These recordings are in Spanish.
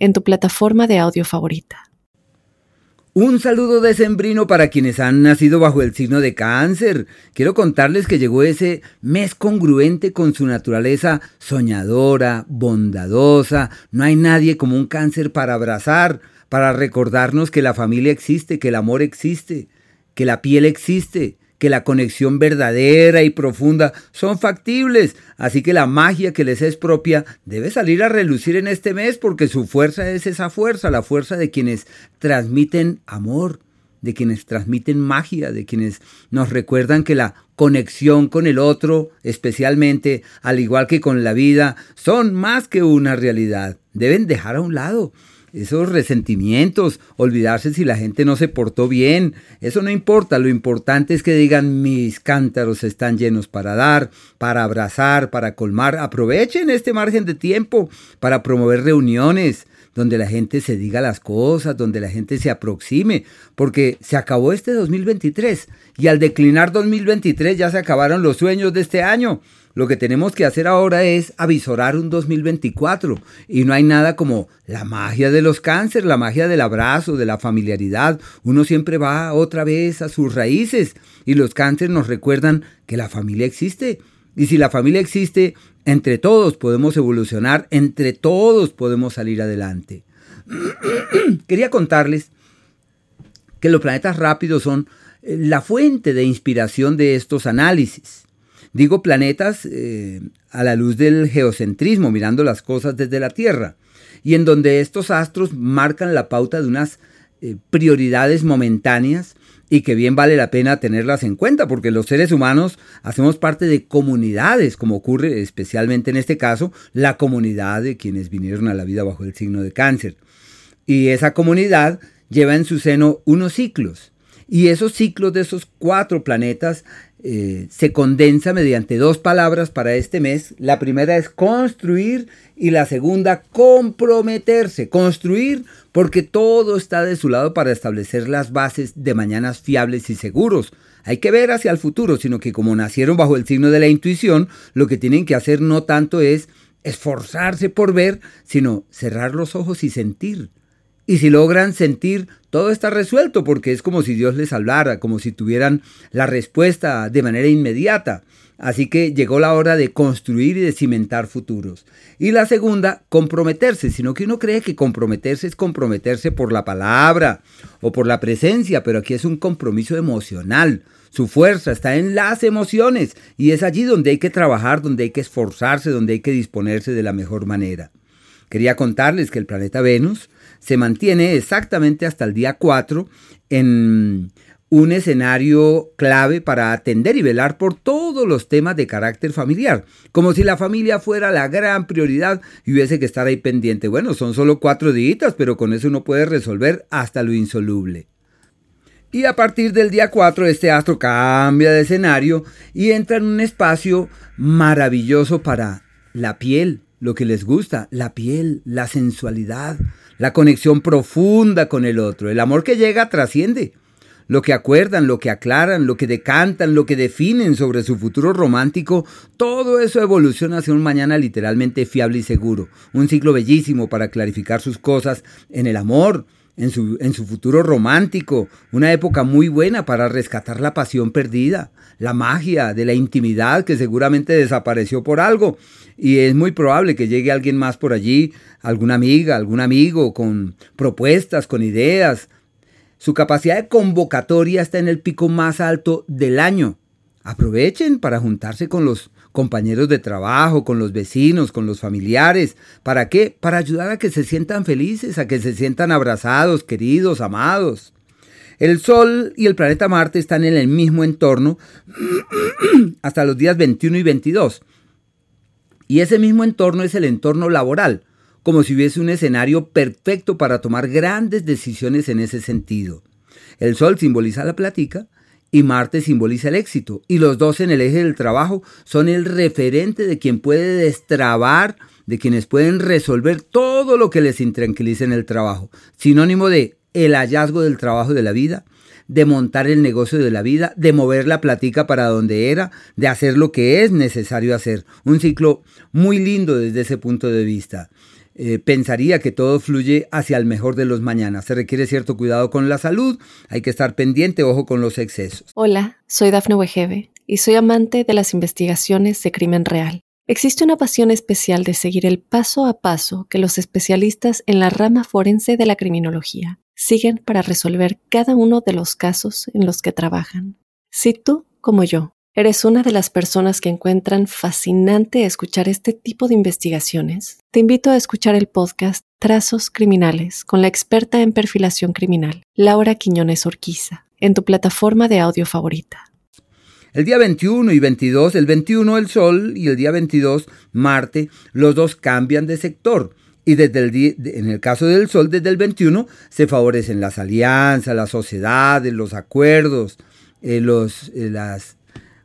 en tu plataforma de audio favorita. Un saludo decembrino para quienes han nacido bajo el signo de cáncer. Quiero contarles que llegó ese mes congruente con su naturaleza soñadora, bondadosa. No hay nadie como un cáncer para abrazar, para recordarnos que la familia existe, que el amor existe, que la piel existe, que la conexión verdadera y profunda son factibles, así que la magia que les es propia debe salir a relucir en este mes porque su fuerza es esa fuerza, la fuerza de quienes transmiten amor, de quienes transmiten magia, de quienes nos recuerdan que la conexión con el otro, especialmente, al igual que con la vida, son más que una realidad. Deben dejar a un lado esos resentimientos, olvidarse si la gente no se portó bien, eso no importa, lo importante es que digan mis cántaros están llenos para dar, para abrazar, para colmar, aprovechen este margen de tiempo para promover reuniones donde la gente se diga las cosas, donde la gente se aproxime, porque se acabó este 2023 y al declinar 2023 ya se acabaron los sueños de este año. Lo que tenemos que hacer ahora es avisorar un 2024 y no hay nada como la magia de los cánceres, la magia del abrazo, de la familiaridad. Uno siempre va otra vez a sus raíces y los cánceres nos recuerdan que la familia existe. Y si la familia existe, entre todos podemos evolucionar, entre todos podemos salir adelante. Quería contarles que los planetas rápidos son eh, la fuente de inspiración de estos análisis. Digo planetas eh, a la luz del geocentrismo, mirando las cosas desde la Tierra, y en donde estos astros marcan la pauta de unas eh, prioridades momentáneas y que bien vale la pena tenerlas en cuenta, porque los seres humanos hacemos parte de comunidades, como ocurre especialmente en este caso, la comunidad de quienes vinieron a la vida bajo el signo de cáncer. Y esa comunidad lleva en su seno unos ciclos. Y esos ciclos de esos cuatro planetas eh, se condensa mediante dos palabras para este mes. La primera es construir y la segunda comprometerse. Construir porque todo está de su lado para establecer las bases de mañanas fiables y seguros. Hay que ver hacia el futuro, sino que como nacieron bajo el signo de la intuición, lo que tienen que hacer no tanto es esforzarse por ver, sino cerrar los ojos y sentir. Y si logran sentir, todo está resuelto porque es como si Dios les hablara, como si tuvieran la respuesta de manera inmediata. Así que llegó la hora de construir y de cimentar futuros. Y la segunda, comprometerse, sino que uno cree que comprometerse es comprometerse por la palabra o por la presencia, pero aquí es un compromiso emocional. Su fuerza está en las emociones y es allí donde hay que trabajar, donde hay que esforzarse, donde hay que disponerse de la mejor manera. Quería contarles que el planeta Venus se mantiene exactamente hasta el día 4 en un escenario clave para atender y velar por todos los temas de carácter familiar, como si la familia fuera la gran prioridad y hubiese que estar ahí pendiente. Bueno, son solo cuatro días, pero con eso uno puede resolver hasta lo insoluble. Y a partir del día 4 este astro cambia de escenario y entra en un espacio maravilloso para la piel, lo que les gusta, la piel, la sensualidad, la conexión profunda con el otro. El amor que llega trasciende. Lo que acuerdan, lo que aclaran, lo que decantan, lo que definen sobre su futuro romántico, todo eso evoluciona hacia un mañana literalmente fiable y seguro. Un ciclo bellísimo para clarificar sus cosas en el amor, en su, en su futuro romántico, una época muy buena para rescatar la pasión perdida, la magia de la intimidad que seguramente desapareció por algo. Y es muy probable que llegue alguien más por allí, alguna amiga, algún amigo, con propuestas, con ideas. Su capacidad de convocatoria está en el pico más alto del año. Aprovechen para juntarse con los compañeros de trabajo, con los vecinos, con los familiares. ¿Para qué? Para ayudar a que se sientan felices, a que se sientan abrazados, queridos, amados. El Sol y el planeta Marte están en el mismo entorno hasta los días 21 y 22. Y ese mismo entorno es el entorno laboral, como si hubiese un escenario perfecto para tomar grandes decisiones en ese sentido. El Sol simboliza la plática y Marte simboliza el éxito, y los dos en el eje del trabajo son el referente de quien puede destrabar, de quienes pueden resolver todo lo que les intranquilice en el trabajo, sinónimo de el hallazgo del trabajo de la vida, de montar el negocio de la vida, de mover la platica para donde era, de hacer lo que es necesario hacer. Un ciclo muy lindo desde ese punto de vista. Eh, pensaría que todo fluye hacia el mejor de los mañanas. Se requiere cierto cuidado con la salud, hay que estar pendiente, ojo con los excesos. Hola, soy Dafne Wegebe y soy amante de las investigaciones de crimen real. Existe una pasión especial de seguir el paso a paso que los especialistas en la rama forense de la criminología siguen para resolver cada uno de los casos en los que trabajan. Si tú, como yo, eres una de las personas que encuentran fascinante escuchar este tipo de investigaciones, te invito a escuchar el podcast Trazos Criminales con la experta en perfilación criminal, Laura Quiñones Orquiza, en tu plataforma de audio favorita. El día 21 y 22, el 21 el Sol y el día 22 Marte, los dos cambian de sector. Y desde el en el caso del Sol, desde el 21 se favorecen las alianzas, las sociedades, los acuerdos, eh, los, eh, las,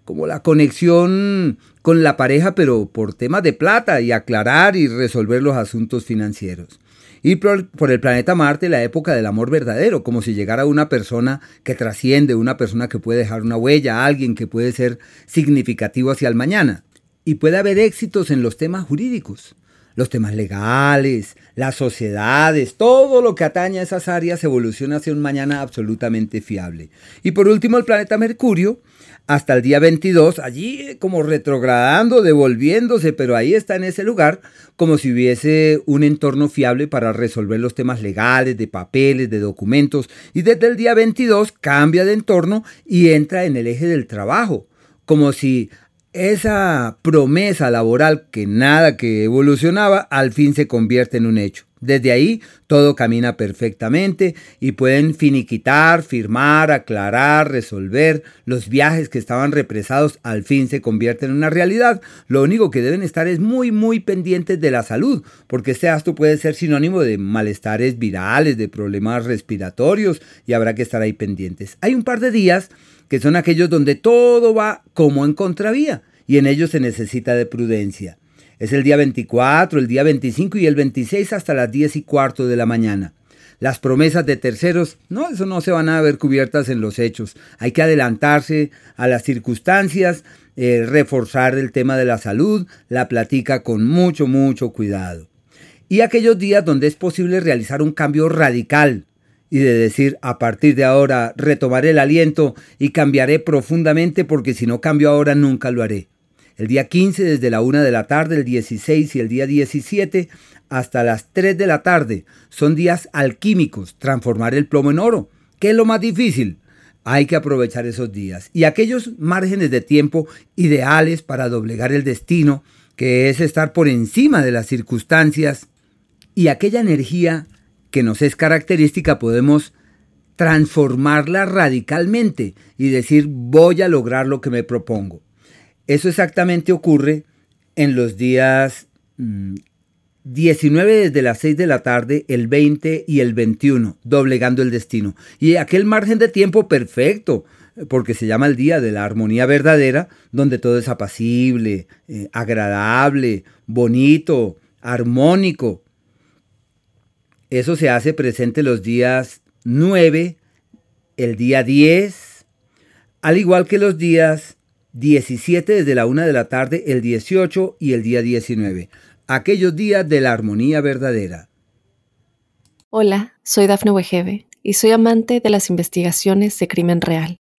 como la conexión con la pareja, pero por temas de plata y aclarar y resolver los asuntos financieros. Y por, por, el planeta Marte, la época del amor verdadero, como si llegara una persona que trasciende, una persona que puede dejar una huella, alguien que puede ser significativo hacia el mañana. Y puede haber éxitos en los temas jurídicos los temas legales, las sociedades, todo lo que atañe a esas áreas evoluciona hacia un mañana absolutamente fiable. Y por último, el planeta Mercurio, hasta el día 22, allí eh, como retrogradando, devolviéndose, pero ahí está en ese lugar, como si hubiese un entorno fiable para resolver los temas legales, de papeles, de documentos, y desde el día 22 cambia de entorno y entra en el eje del trabajo, como si esa promesa laboral que nada que evolucionaba al fin se convierte en un hecho. Desde ahí todo camina perfectamente y pueden finiquitar, firmar, aclarar, resolver. Los viajes que estaban represados al fin se convierten en una realidad. Lo único que deben estar es muy muy pendientes de la salud, porque este astro puede ser sinónimo de malestares virales, de problemas respiratorios y habrá que estar ahí pendientes. Hay un par de días que son aquellos donde todo va como en contravía y en ellos se necesita de prudencia. Es el día 24, el día 25 y el 26 hasta las 10 y cuarto de la mañana. Las promesas de terceros, no, eso no se van a ver cubiertas en los hechos. Hay que adelantarse a las circunstancias, eh, reforzar el tema de la salud, la platica con mucho, mucho cuidado. Y aquellos días donde es posible realizar un cambio radical, y de decir a partir de ahora retomaré el aliento y cambiaré profundamente porque si no cambio ahora nunca lo haré. El día 15 desde la 1 de la tarde, el 16 y el día 17 hasta las 3 de la tarde son días alquímicos, transformar el plomo en oro. ¿Qué es lo más difícil? Hay que aprovechar esos días y aquellos márgenes de tiempo ideales para doblegar el destino, que es estar por encima de las circunstancias y aquella energía que nos es característica podemos transformarla radicalmente y decir voy a lograr lo que me propongo. Eso exactamente ocurre en los días 19 mm, desde las 6 de la tarde, el 20 y el 21, doblegando el destino. Y aquel margen de tiempo perfecto, porque se llama el día de la armonía verdadera, donde todo es apacible, eh, agradable, bonito, armónico, eso se hace presente los días 9, el día 10, al igual que los días 17 desde la 1 de la tarde, el 18 y el día 19, aquellos días de la armonía verdadera. Hola, soy Dafne Wegebe y soy amante de las investigaciones de crimen real.